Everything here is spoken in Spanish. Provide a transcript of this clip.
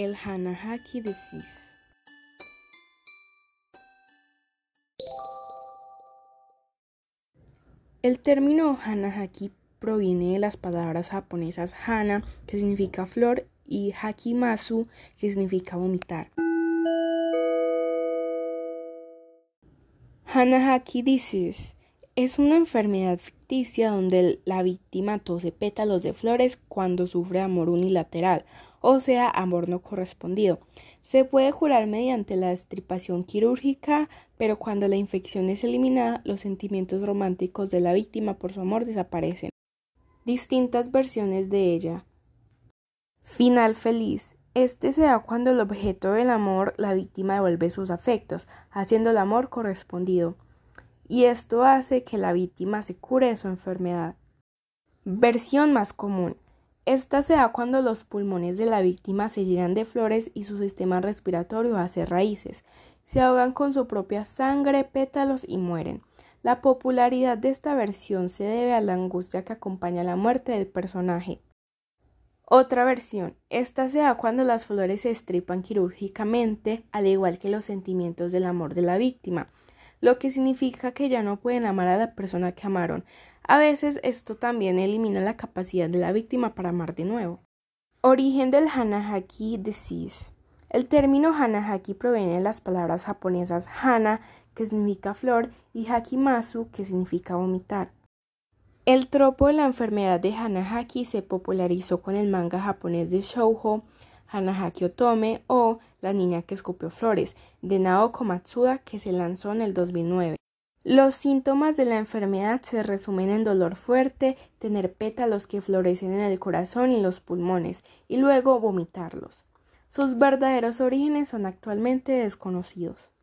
El Hanahaki Disease. El término Hanahaki proviene de las palabras japonesas hana, que significa flor, y hakimasu, que significa vomitar. Hanahaki disease es una enfermedad donde la víctima tose pétalos de flores cuando sufre amor unilateral, o sea, amor no correspondido. Se puede curar mediante la estripación quirúrgica, pero cuando la infección es eliminada, los sentimientos románticos de la víctima por su amor desaparecen. Distintas versiones de ella. Final feliz. Este se da cuando el objeto del amor, la víctima devuelve sus afectos, haciendo el amor correspondido y esto hace que la víctima se cure de su enfermedad. Versión más común. Esta se da cuando los pulmones de la víctima se llenan de flores y su sistema respiratorio hace raíces. Se ahogan con su propia sangre, pétalos y mueren. La popularidad de esta versión se debe a la angustia que acompaña la muerte del personaje. Otra versión. Esta se da cuando las flores se estripan quirúrgicamente, al igual que los sentimientos del amor de la víctima lo que significa que ya no pueden amar a la persona que amaron. A veces esto también elimina la capacidad de la víctima para amar de nuevo. Origen del Hanahaki disease. El término Hanahaki proviene de las palabras japonesas hana, que significa flor, y hakimasu, que significa vomitar. El tropo de la enfermedad de Hanahaki se popularizó con el manga japonés de shoujo Hanahaki o La niña que escupió flores, de Naoko Matsuda, que se lanzó en el 2009. Los síntomas de la enfermedad se resumen en dolor fuerte, tener pétalos que florecen en el corazón y los pulmones, y luego vomitarlos. Sus verdaderos orígenes son actualmente desconocidos.